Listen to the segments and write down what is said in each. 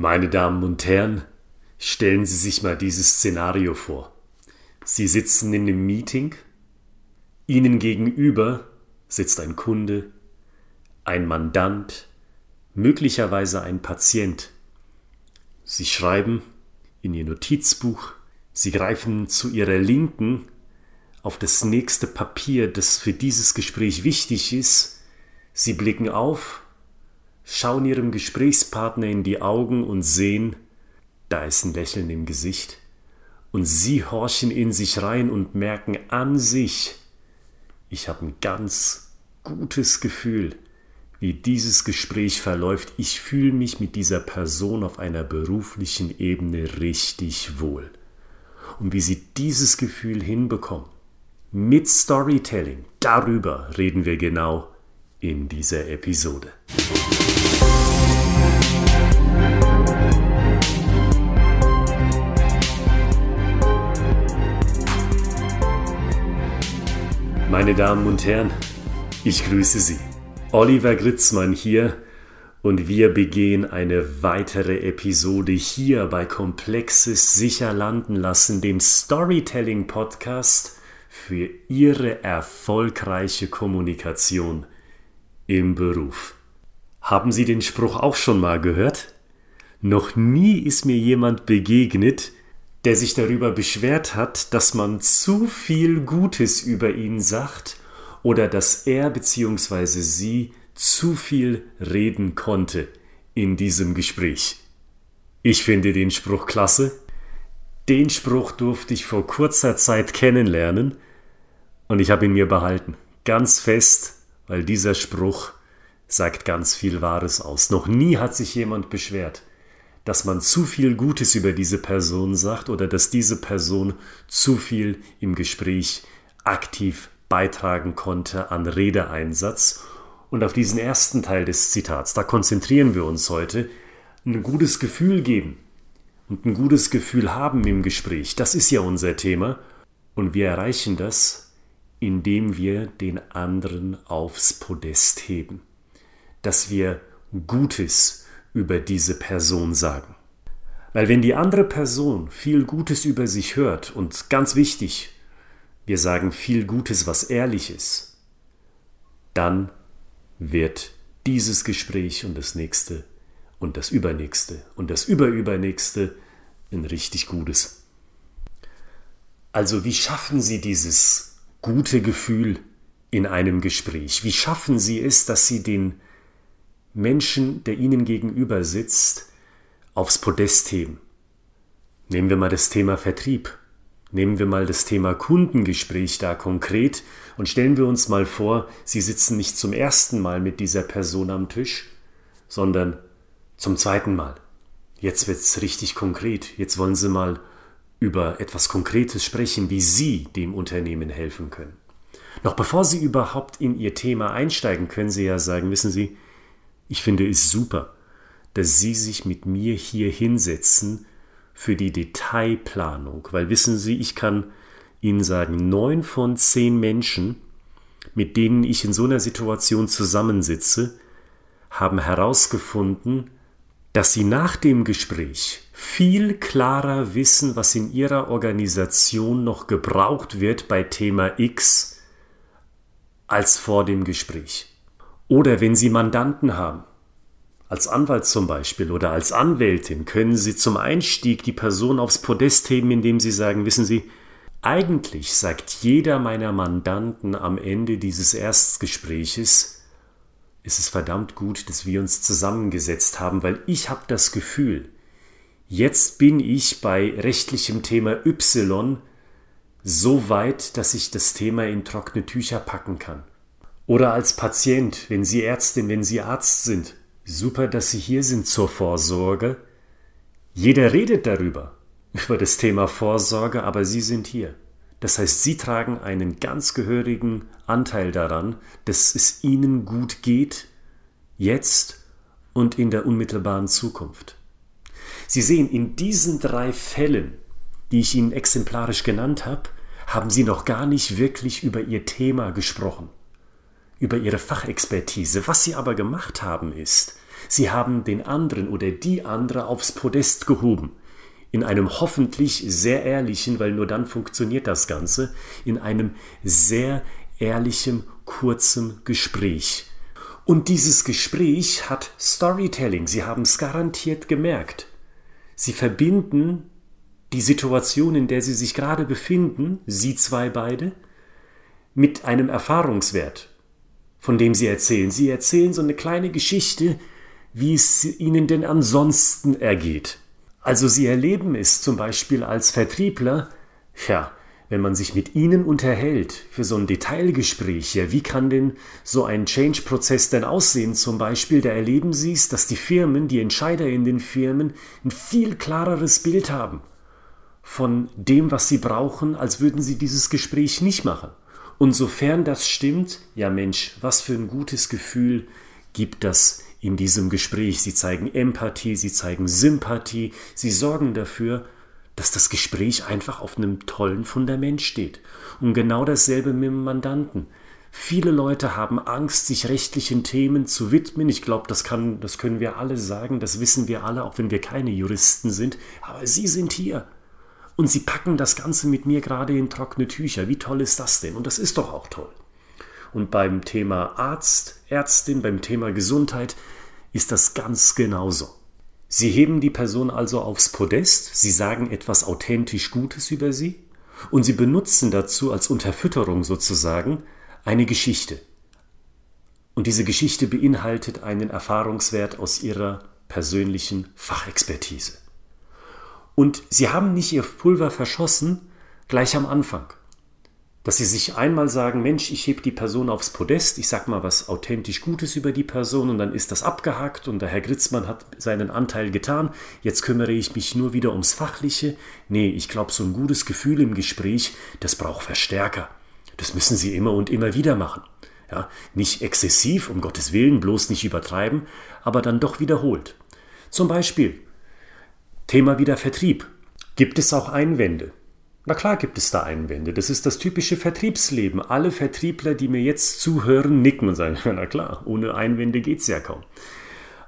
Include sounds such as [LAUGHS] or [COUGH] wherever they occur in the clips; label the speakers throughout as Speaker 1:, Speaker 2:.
Speaker 1: Meine Damen und Herren, stellen Sie sich mal dieses Szenario vor. Sie sitzen in einem Meeting, Ihnen gegenüber sitzt ein Kunde, ein Mandant, möglicherweise ein Patient. Sie schreiben in Ihr Notizbuch, Sie greifen zu Ihrer Linken auf das nächste Papier, das für dieses Gespräch wichtig ist. Sie blicken auf schauen ihrem Gesprächspartner in die Augen und sehen, da ist ein Lächeln im Gesicht. Und sie horchen in sich rein und merken an sich, ich habe ein ganz gutes Gefühl, wie dieses Gespräch verläuft. Ich fühle mich mit dieser Person auf einer beruflichen Ebene richtig wohl. Und wie sie dieses Gefühl hinbekommen, mit Storytelling, darüber reden wir genau in dieser Episode. Meine Damen und Herren, ich grüße Sie. Oliver Gritzmann hier und wir begehen eine weitere Episode hier bei Komplexes sicher landen lassen, dem Storytelling Podcast für Ihre erfolgreiche Kommunikation im Beruf. Haben Sie den Spruch auch schon mal gehört? Noch nie ist mir jemand begegnet, der sich darüber beschwert hat, dass man zu viel Gutes über ihn sagt oder dass er bzw. sie zu viel reden konnte in diesem Gespräch. Ich finde den Spruch klasse. Den Spruch durfte ich vor kurzer Zeit kennenlernen und ich habe ihn mir behalten. Ganz fest, weil dieser Spruch sagt ganz viel Wahres aus. Noch nie hat sich jemand beschwert, dass man zu viel Gutes über diese Person sagt oder dass diese Person zu viel im Gespräch aktiv beitragen konnte an Redeeinsatz. Und auf diesen ersten Teil des Zitats, da konzentrieren wir uns heute, ein gutes Gefühl geben und ein gutes Gefühl haben im Gespräch. Das ist ja unser Thema. Und wir erreichen das, indem wir den anderen aufs Podest heben dass wir Gutes über diese Person sagen. Weil wenn die andere Person viel Gutes über sich hört und ganz wichtig, wir sagen viel Gutes, was ehrlich ist, dann wird dieses Gespräch und das nächste und das übernächste und das überübernächste ein richtig gutes. Also wie schaffen Sie dieses gute Gefühl in einem Gespräch? Wie schaffen Sie es, dass Sie den Menschen, der ihnen gegenüber sitzt, aufs Podest heben. Nehmen wir mal das Thema Vertrieb. Nehmen wir mal das Thema Kundengespräch da konkret und stellen wir uns mal vor, Sie sitzen nicht zum ersten Mal mit dieser Person am Tisch, sondern zum zweiten Mal. Jetzt wird's richtig konkret. Jetzt wollen Sie mal über etwas Konkretes sprechen, wie Sie dem Unternehmen helfen können. Noch bevor Sie überhaupt in Ihr Thema einsteigen, können Sie ja sagen, wissen Sie, ich finde es super, dass Sie sich mit mir hier hinsetzen für die Detailplanung, weil wissen Sie, ich kann Ihnen sagen, neun von zehn Menschen, mit denen ich in so einer Situation zusammensitze, haben herausgefunden, dass sie nach dem Gespräch viel klarer wissen, was in ihrer Organisation noch gebraucht wird bei Thema X als vor dem Gespräch. Oder wenn Sie Mandanten haben, als Anwalt zum Beispiel oder als Anwältin, können Sie zum Einstieg die Person aufs Podest heben, indem Sie sagen, wissen Sie, eigentlich sagt jeder meiner Mandanten am Ende dieses Erstgespräches, es ist verdammt gut, dass wir uns zusammengesetzt haben, weil ich habe das Gefühl, jetzt bin ich bei rechtlichem Thema Y so weit, dass ich das Thema in trockene Tücher packen kann. Oder als Patient, wenn Sie Ärztin, wenn Sie Arzt sind. Super, dass Sie hier sind zur Vorsorge. Jeder redet darüber, [LAUGHS] über das Thema Vorsorge, aber Sie sind hier. Das heißt, Sie tragen einen ganz gehörigen Anteil daran, dass es Ihnen gut geht, jetzt und in der unmittelbaren Zukunft. Sie sehen, in diesen drei Fällen, die ich Ihnen exemplarisch genannt habe, haben Sie noch gar nicht wirklich über Ihr Thema gesprochen über ihre Fachexpertise. Was sie aber gemacht haben ist, Sie haben den anderen oder die andere aufs Podest gehoben. In einem hoffentlich sehr ehrlichen, weil nur dann funktioniert das Ganze, in einem sehr ehrlichen, kurzen Gespräch. Und dieses Gespräch hat Storytelling. Sie haben es garantiert gemerkt. Sie verbinden die Situation, in der Sie sich gerade befinden, Sie zwei beide, mit einem Erfahrungswert, von dem Sie erzählen. Sie erzählen so eine kleine Geschichte, wie es Ihnen denn ansonsten ergeht. Also Sie erleben es zum Beispiel als Vertriebler, ja, wenn man sich mit ihnen unterhält für so ein Detailgespräch, ja, wie kann denn so ein Change-Prozess denn aussehen? Zum Beispiel, da erleben Sie es, dass die Firmen, die Entscheider in den Firmen ein viel klareres Bild haben von dem, was sie brauchen, als würden sie dieses Gespräch nicht machen. Und sofern das stimmt, ja Mensch, was für ein gutes Gefühl gibt das in diesem Gespräch. Sie zeigen Empathie, sie zeigen Sympathie, sie sorgen dafür, dass das Gespräch einfach auf einem tollen Fundament steht. Und genau dasselbe mit dem Mandanten. Viele Leute haben Angst, sich rechtlichen Themen zu widmen. Ich glaube, das, das können wir alle sagen, das wissen wir alle, auch wenn wir keine Juristen sind. Aber Sie sind hier. Und Sie packen das Ganze mit mir gerade in trockene Tücher. Wie toll ist das denn? Und das ist doch auch toll. Und beim Thema Arzt, Ärztin, beim Thema Gesundheit ist das ganz genauso. Sie heben die Person also aufs Podest, sie sagen etwas authentisch Gutes über sie und sie benutzen dazu als Unterfütterung sozusagen eine Geschichte. Und diese Geschichte beinhaltet einen Erfahrungswert aus ihrer persönlichen Fachexpertise. Und sie haben nicht ihr Pulver verschossen gleich am Anfang dass sie sich einmal sagen, Mensch, ich heb die Person aufs Podest, ich sag mal was authentisch Gutes über die Person und dann ist das abgehakt und der Herr Gritzmann hat seinen Anteil getan, jetzt kümmere ich mich nur wieder ums Fachliche. Nee, ich glaube, so ein gutes Gefühl im Gespräch, das braucht Verstärker. Das müssen Sie immer und immer wieder machen. Ja, nicht exzessiv, um Gottes Willen, bloß nicht übertreiben, aber dann doch wiederholt. Zum Beispiel, Thema wieder Vertrieb. Gibt es auch Einwände? Na klar gibt es da Einwände. Das ist das typische Vertriebsleben. Alle Vertriebler, die mir jetzt zuhören, nicken und sagen, [LAUGHS] na klar, ohne Einwände geht's ja kaum.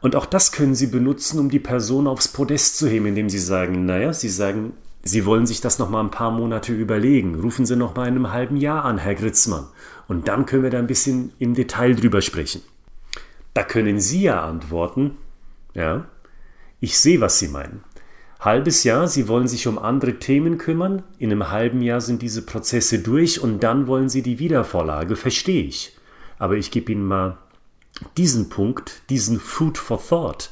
Speaker 1: Und auch das können Sie benutzen, um die Person aufs Podest zu heben, indem Sie sagen, naja, Sie sagen, Sie wollen sich das noch mal ein paar Monate überlegen. Rufen Sie noch mal in einem halben Jahr an, Herr Gritzmann. Und dann können wir da ein bisschen im Detail drüber sprechen. Da können Sie ja antworten, ja, ich sehe, was Sie meinen. Halbes Jahr, Sie wollen sich um andere Themen kümmern, in einem halben Jahr sind diese Prozesse durch und dann wollen Sie die Wiedervorlage, verstehe ich. Aber ich gebe Ihnen mal diesen Punkt, diesen Food for Thought.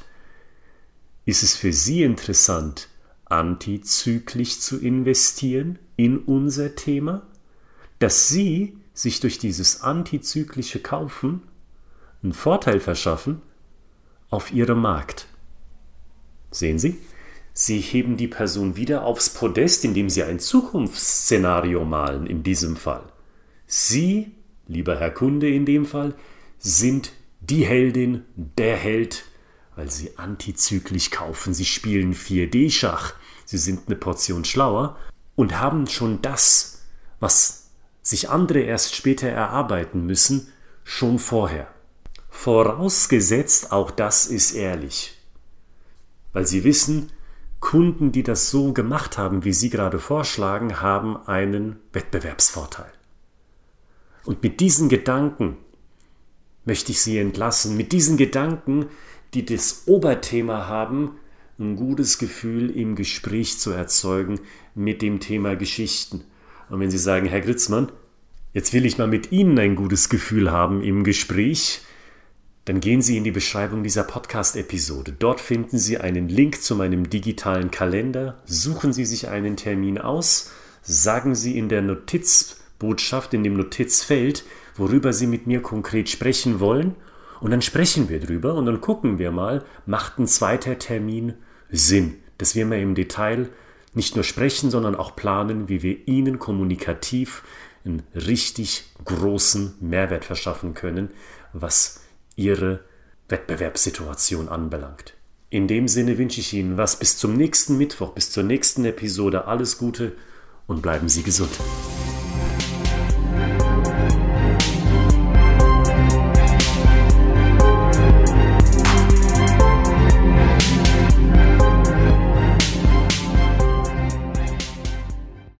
Speaker 1: Ist es für Sie interessant, antizyklisch zu investieren in unser Thema? Dass Sie sich durch dieses antizyklische Kaufen einen Vorteil verschaffen auf Ihrem Markt. Sehen Sie? Sie heben die Person wieder aufs Podest, indem Sie ein Zukunftsszenario malen, in diesem Fall. Sie, lieber Herr Kunde in dem Fall, sind die Heldin, der Held, weil Sie antizyklisch kaufen. Sie spielen 4D-Schach. Sie sind eine Portion schlauer und haben schon das, was sich andere erst später erarbeiten müssen, schon vorher. Vorausgesetzt, auch das ist ehrlich. Weil sie wissen, Kunden, die das so gemacht haben, wie Sie gerade vorschlagen, haben einen Wettbewerbsvorteil. Und mit diesen Gedanken möchte ich Sie entlassen, mit diesen Gedanken, die das Oberthema haben, ein gutes Gefühl im Gespräch zu erzeugen mit dem Thema Geschichten. Und wenn Sie sagen, Herr Gritzmann, jetzt will ich mal mit Ihnen ein gutes Gefühl haben im Gespräch, dann gehen Sie in die Beschreibung dieser Podcast-Episode. Dort finden Sie einen Link zu meinem digitalen Kalender. Suchen Sie sich einen Termin aus, sagen Sie in der Notizbotschaft, in dem Notizfeld, worüber Sie mit mir konkret sprechen wollen. Und dann sprechen wir drüber und dann gucken wir mal, macht ein zweiter Termin Sinn, dass wir mal im Detail nicht nur sprechen, sondern auch planen, wie wir Ihnen kommunikativ einen richtig großen Mehrwert verschaffen können, was ihre Wettbewerbssituation anbelangt. In dem Sinne wünsche ich Ihnen was bis zum nächsten Mittwoch, bis zur nächsten Episode. Alles Gute und bleiben Sie gesund.